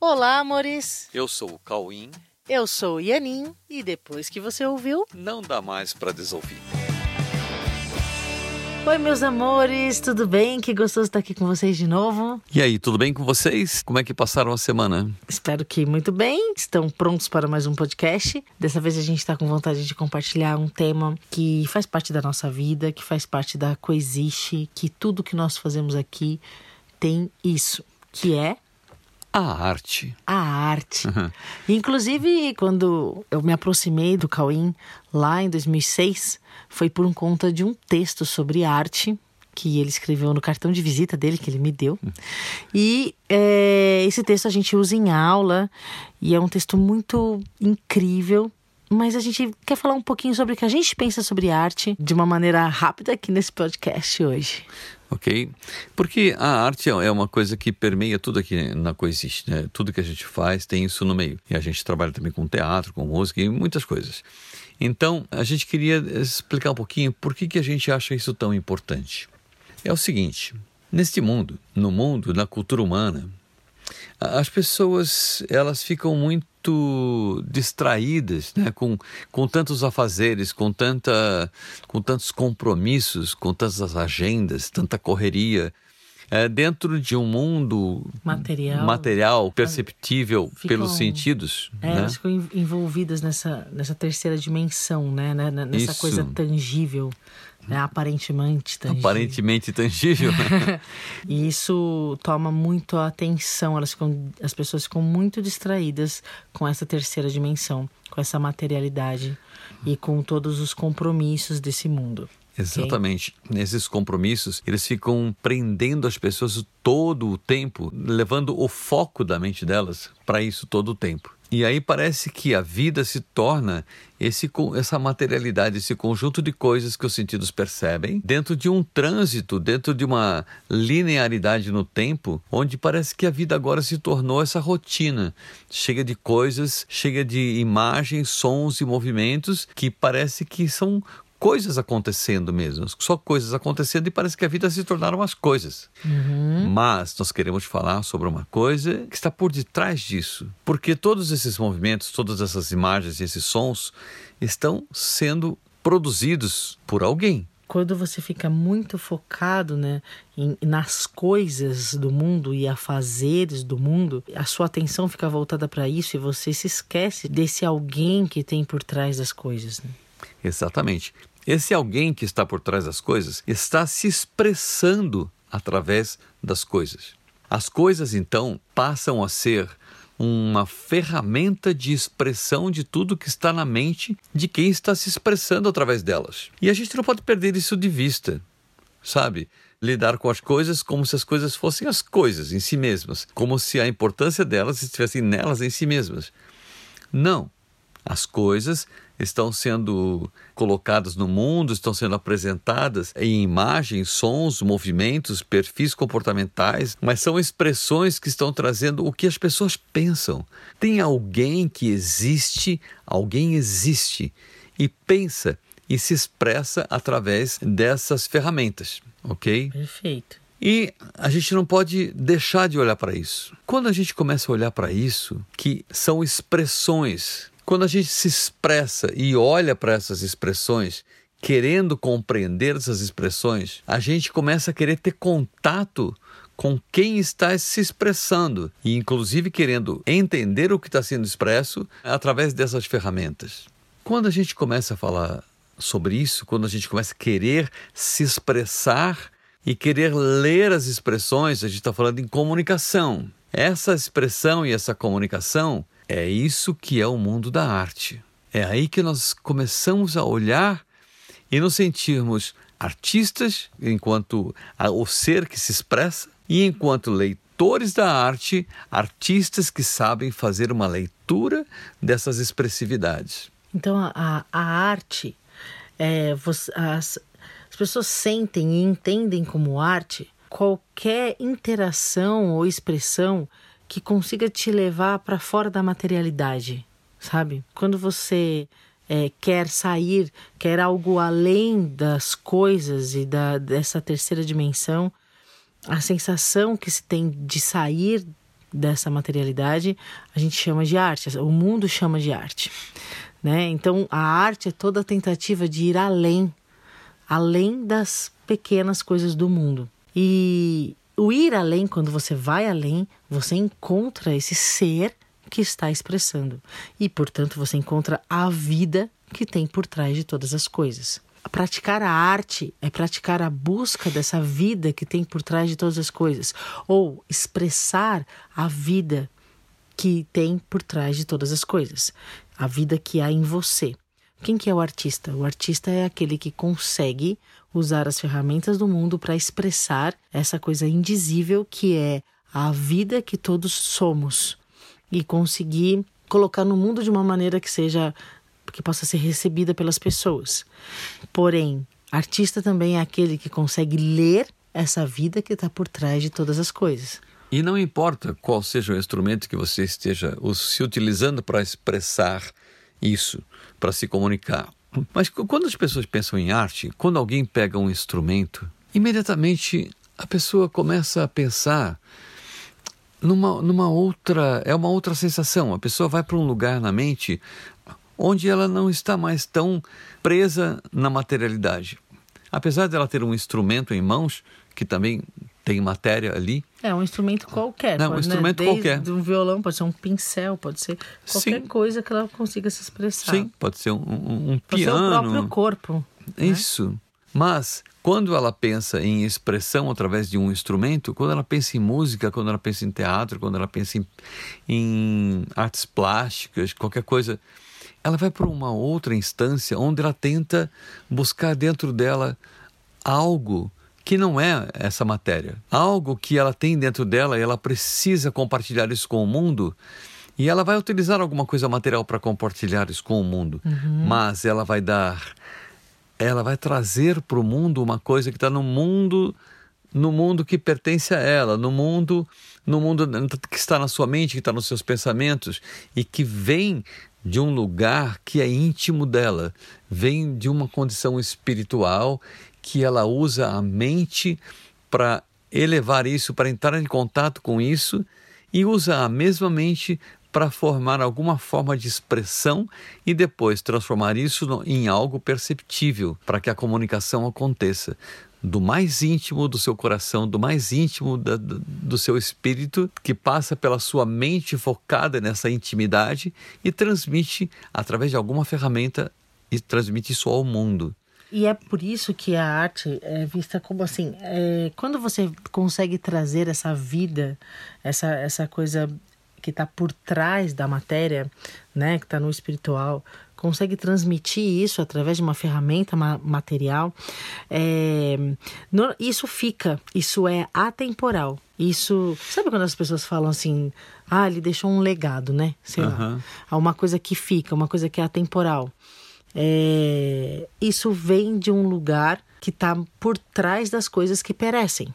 Olá, amores. Eu sou o Cauim. Eu sou o Yanin e depois que você ouviu, Não dá mais para desouvir. Oi, meus amores, tudo bem? Que gostoso estar aqui com vocês de novo. E aí, tudo bem com vocês? Como é que passaram a semana? Espero que muito bem. Estão prontos para mais um podcast. Dessa vez a gente está com vontade de compartilhar um tema que faz parte da nossa vida, que faz parte da Coexiste, que tudo que nós fazemos aqui tem isso, que é A arte. a arte. Inclusive, quando eu me aproximei do Cauim lá em 2006, foi por conta de um texto sobre arte que ele escreveu no cartão de visita dele, que ele me deu. E é, esse texto a gente usa em aula e é um texto muito incrível. Mas a gente quer falar um pouquinho sobre o que a gente pensa sobre arte de uma maneira rápida aqui nesse podcast hoje. Ok? Porque a arte é uma coisa que permeia tudo aqui na Coexiste, né? Tudo que a gente faz tem isso no meio. E a gente trabalha também com teatro, com música e muitas coisas. Então, a gente queria explicar um pouquinho por que, que a gente acha isso tão importante. É o seguinte, neste mundo, no mundo, na cultura humana, as pessoas elas ficam muito distraídas né? com, com tantos afazeres, com, tanta, com tantos compromissos, com tantas agendas, tanta correria. É, dentro de um mundo Material. material perceptível Ficam- pelos sentidos. É, né? elas ficam en- envolvidas nessa, nessa terceira dimensão, né, né, Nessa Isso. coisa tangível, né? aparentemente tangível. Aparentemente tangível. E isso toma muito a atenção, elas ficam, as pessoas ficam muito distraídas com essa terceira dimensão, com essa materialidade e com todos os compromissos desse mundo. Exatamente. Esses compromissos, eles ficam prendendo as pessoas todo o tempo, levando o foco da mente delas para isso todo o tempo. E aí parece que a vida se torna esse, essa materialidade, esse conjunto de coisas que os sentidos percebem, dentro de um trânsito, dentro de uma linearidade no tempo, onde parece que a vida agora se tornou essa rotina, chega de coisas, chega de imagens, sons e movimentos que parece que são coisas acontecendo mesmo, só coisas acontecendo e parece que a vida se tornaram as coisas. Mas nós queremos falar sobre uma coisa que está por detrás disso, porque todos esses movimentos, todas essas imagens, esses sons estão sendo produzidos por alguém. Quando você fica muito focado né, em- nas coisas do mundo e afazeres do mundo, a sua atenção fica voltada para isso e você se esquece desse alguém que tem por trás das coisas. Né? Exatamente. Esse alguém que está por trás das coisas está se expressando através das coisas. As coisas, então, passam a ser uma ferramenta de expressão de tudo que está na mente de quem está se expressando através delas. E a gente não pode perder isso de vista, sabe? Lidar com as coisas como se as coisas fossem as coisas em si mesmas, como se a importância delas estivesse nelas em si mesmas. Não. As coisas estão sendo colocadas no mundo, estão sendo apresentadas em imagens, sons, movimentos, perfis comportamentais, mas são expressões que estão trazendo o que as pessoas pensam. Tem alguém que existe, alguém existe e pensa e se expressa através dessas ferramentas, ok? Perfeito. E a gente não pode deixar de olhar para isso. Quando a gente começa a olhar para isso, que são expressões, quando a gente se expressa e olha para essas expressões, querendo compreender essas expressões, a gente começa a querer ter contato com quem está se expressando e, inclusive, querendo entender o que está sendo expresso através dessas ferramentas. Quando a gente começa a falar sobre isso, quando a gente começa a querer se expressar e querer ler as expressões, a gente está falando em comunicação. Essa expressão e essa comunicação é isso que é o mundo da arte. É aí que nós começamos a olhar e nos sentirmos artistas, enquanto o ser que se expressa, e enquanto leitores da arte, artistas que sabem fazer uma leitura dessas expressividades. Então, a, a, a arte, é, você- as, as pessoas sentem e entendem como arte qualquer interação ou expressão que consiga te levar para fora da materialidade, sabe? Quando você é, quer sair, quer algo além das coisas e da, dessa terceira dimensão, a sensação que se tem de sair dessa materialidade, a gente chama de arte, o mundo chama de arte. Né? Então, a arte é toda a tentativa de ir além, além das pequenas coisas do mundo. E o ir além, quando você vai além, você encontra esse ser que está expressando. E, portanto, você encontra a vida que tem por trás de todas as coisas. Praticar a arte é praticar a busca dessa vida que tem por trás de todas as coisas, ou expressar a vida que tem por trás de todas as coisas, a vida que há em você. Quem que é o artista? O artista é aquele que consegue usar as ferramentas do mundo para expressar essa coisa indizível que é a vida que todos somos e conseguir colocar no mundo de uma maneira que seja que possa ser recebida pelas pessoas. Porém, artista também é aquele que consegue ler essa vida que está por trás de todas as coisas. E não importa qual seja o instrumento que você esteja se utilizando para expressar isso, para se comunicar. Mas quando as pessoas pensam em arte, quando alguém pega um instrumento, imediatamente a pessoa começa a pensar numa, numa outra. É uma outra sensação. A pessoa vai para um lugar na mente onde ela não está mais tão presa na materialidade. Apesar dela ter um instrumento em mãos, que também tem matéria ali. É um instrumento qualquer. Não, pode, um instrumento né? qualquer. um violão, pode ser um pincel, pode ser qualquer Sim. coisa que ela consiga se expressar. Sim, pode ser um, um, um pode piano. Ser o próprio corpo. Né? Isso. Né? Mas quando ela pensa em expressão através de um instrumento, quando ela pensa em música, quando ela pensa em teatro, quando ela pensa em, em artes plásticas, qualquer coisa, ela vai para uma outra instância onde ela tenta buscar dentro dela algo que não é essa matéria, algo que ela tem dentro dela e ela precisa compartilhar isso com o mundo. E ela vai utilizar alguma coisa material para compartilhar isso com o mundo, uhum. mas ela vai dar ela vai trazer para o mundo uma coisa que está no mundo no mundo que pertence a ela, no mundo no mundo que está na sua mente, que está nos seus pensamentos e que vem de um lugar que é íntimo dela, vem de uma condição espiritual que ela usa a mente para elevar isso, para entrar em contato com isso e usa a mesma mente para formar alguma forma de expressão e depois transformar isso em algo perceptível para que a comunicação aconteça do mais íntimo do seu coração, do mais íntimo da, do, do seu espírito, que passa pela sua mente focada nessa intimidade e transmite através de alguma ferramenta e transmite isso ao mundo. E é por isso que a arte é vista como assim, é, quando você consegue trazer essa vida, essa, essa coisa que está por trás da matéria, né, que está no espiritual, consegue transmitir isso através de uma ferramenta ma material, é, isso fica, isso é atemporal. Isso, sabe quando as pessoas falam assim, ah, ele deixou um legado, né? Sei uhum. lá, uma coisa que fica, uma coisa que é atemporal. É, isso vem de um lugar que está por trás das coisas que perecem.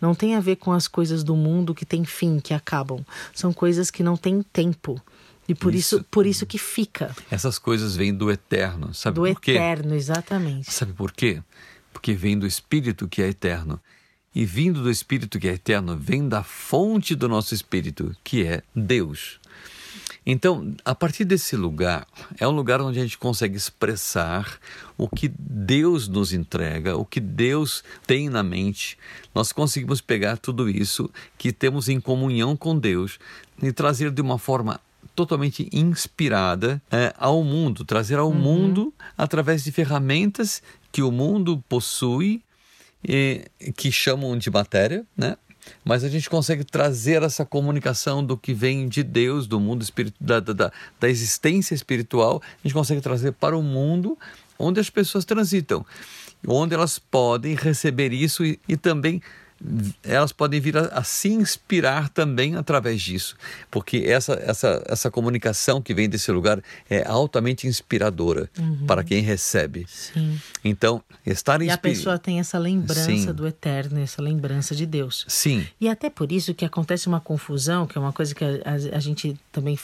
Não tem a ver com as coisas do mundo que têm fim, que acabam. São coisas que não têm tempo. E por isso, isso por isso que fica. Essas coisas vêm do eterno, sabe do por quê? Do eterno, exatamente. Sabe por quê? Porque vem do Espírito que é eterno. E vindo do Espírito que é eterno, vem da fonte do nosso Espírito, que é Deus. Então, a partir desse lugar, é um lugar onde a gente consegue expressar o que Deus nos entrega, o que Deus tem na mente. Nós conseguimos pegar tudo isso que temos em comunhão com Deus e trazer de uma forma totalmente inspirada é, ao mundo, trazer ao uhum. mundo através de ferramentas que o mundo possui e que chamam de matéria, né? Mas a gente consegue trazer essa comunicação do que vem de Deus, do mundo espiritual, da, da, da existência espiritual, a gente consegue trazer para o mundo onde as pessoas transitam, onde elas podem receber isso e, e também elas podem vir a, a, se inspirar também através disso, porque essa, essa, essa comunicação que vem desse lugar é altamente inspiradora uhum. para quem recebe. Sim. Então, estar E a pessoa tem essa lembrança Sim. do eterno, essa lembrança de Deus. Sim. E até por isso que acontece uma confusão, que é uma coisa que a, a, a gente também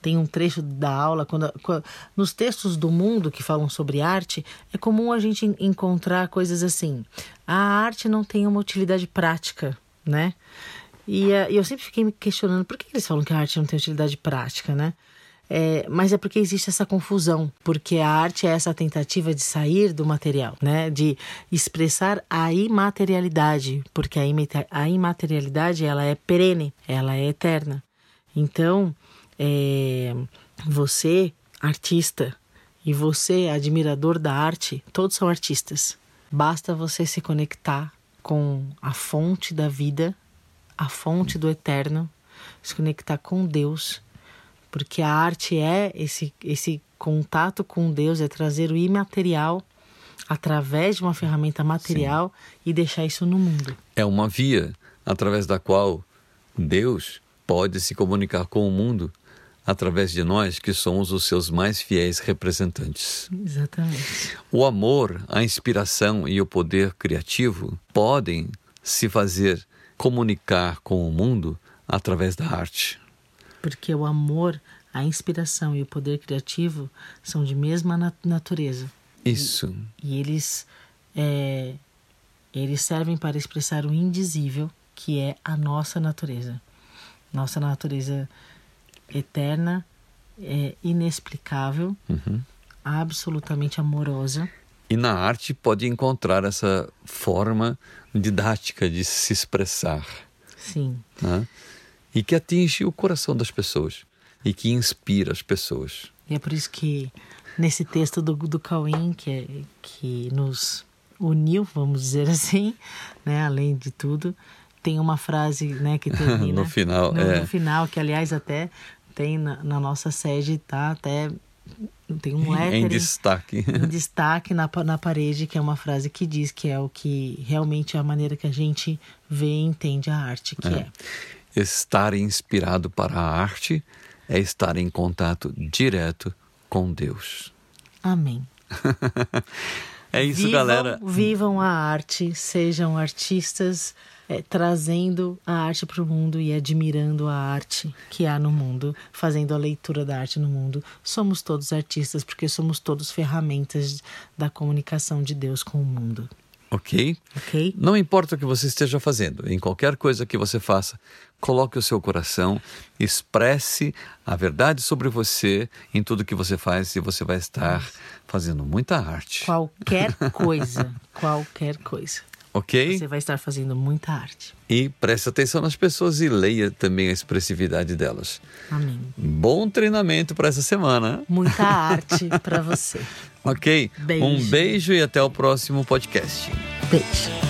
tem um trecho da aula, quando, quando, nos textos do mundo que falam sobre arte, é comum a gente encontrar coisas assim. A arte não tem uma utilidade prática, né? E uh, eu sempre fiquei me questionando por que eles falam que a arte não tem utilidade prática, né? É, mas é porque existe essa confusão, porque a arte é essa tentativa de sair do material, né? De expressar a imaterialidade, porque a, imaterialidade ela é perene, ela é eterna. Então, é, você, artista, e você, admirador da arte, todos são artistas. Basta você se conectar com a fonte da vida, a fonte do eterno, se conectar com Deus porque a arte é esse, esse contato com Deus, é trazer o imaterial através de uma ferramenta material Sim. e deixar isso no mundo. É uma via através da qual Deus pode se comunicar com o mundo através de nós que somos os seus mais fiéis representantes. Exatamente. O amor, a inspiração e o poder criativo podem se fazer comunicar com o mundo através da arte porque o amor, a inspiração e o poder criativo são de mesma nat natureza. Isso. E, e eles, é, eles servem para expressar o indizível, que é a nossa natureza. Nossa natureza eterna, é, inexplicável, uhum. absolutamente amorosa. E na arte pode encontrar essa forma didática de se expressar. Sim. Né? e que atinge o coração das pessoas e que inspira as pessoas. E é por isso que nesse texto do, do Cauim, que, é, que nos uniu, vamos dizer assim, né, além de tudo, tem uma frase né, que termina no final, no, é. no final, que aliás até tem na, na nossa sede, tá até tem um lettering em destaque em destaque na, na parede que é uma frase que diz que é o que realmente é a maneira que a gente vê e entende a arte que é. é. Estar inspirado para a arte é estar em contato direto com Deus. Amém. é isso, vivam, galera. Vivam a arte, sejam artistas, é, trazendo a arte para o mundo e admirando a arte que há no mundo, fazendo a leitura da arte no mundo. Somos todos artistas porque somos todos ferramentas da comunicação de Deus com o mundo. Ok? Ok. Não importa o que você esteja fazendo, em qualquer coisa que você faça, coloque o seu coração, expresse a verdade sobre você em tudo que você faz e você vai estar fazendo muita arte. Qualquer coisa, qualquer coisa. Ok? Você vai estar fazendo muita arte. E preste atenção nas pessoas e leia também a expressividade delas. Amém. Bom treinamento para essa semana. Muita arte para você. Ok? Beijo. Um beijo e até o próximo podcast. Beijo.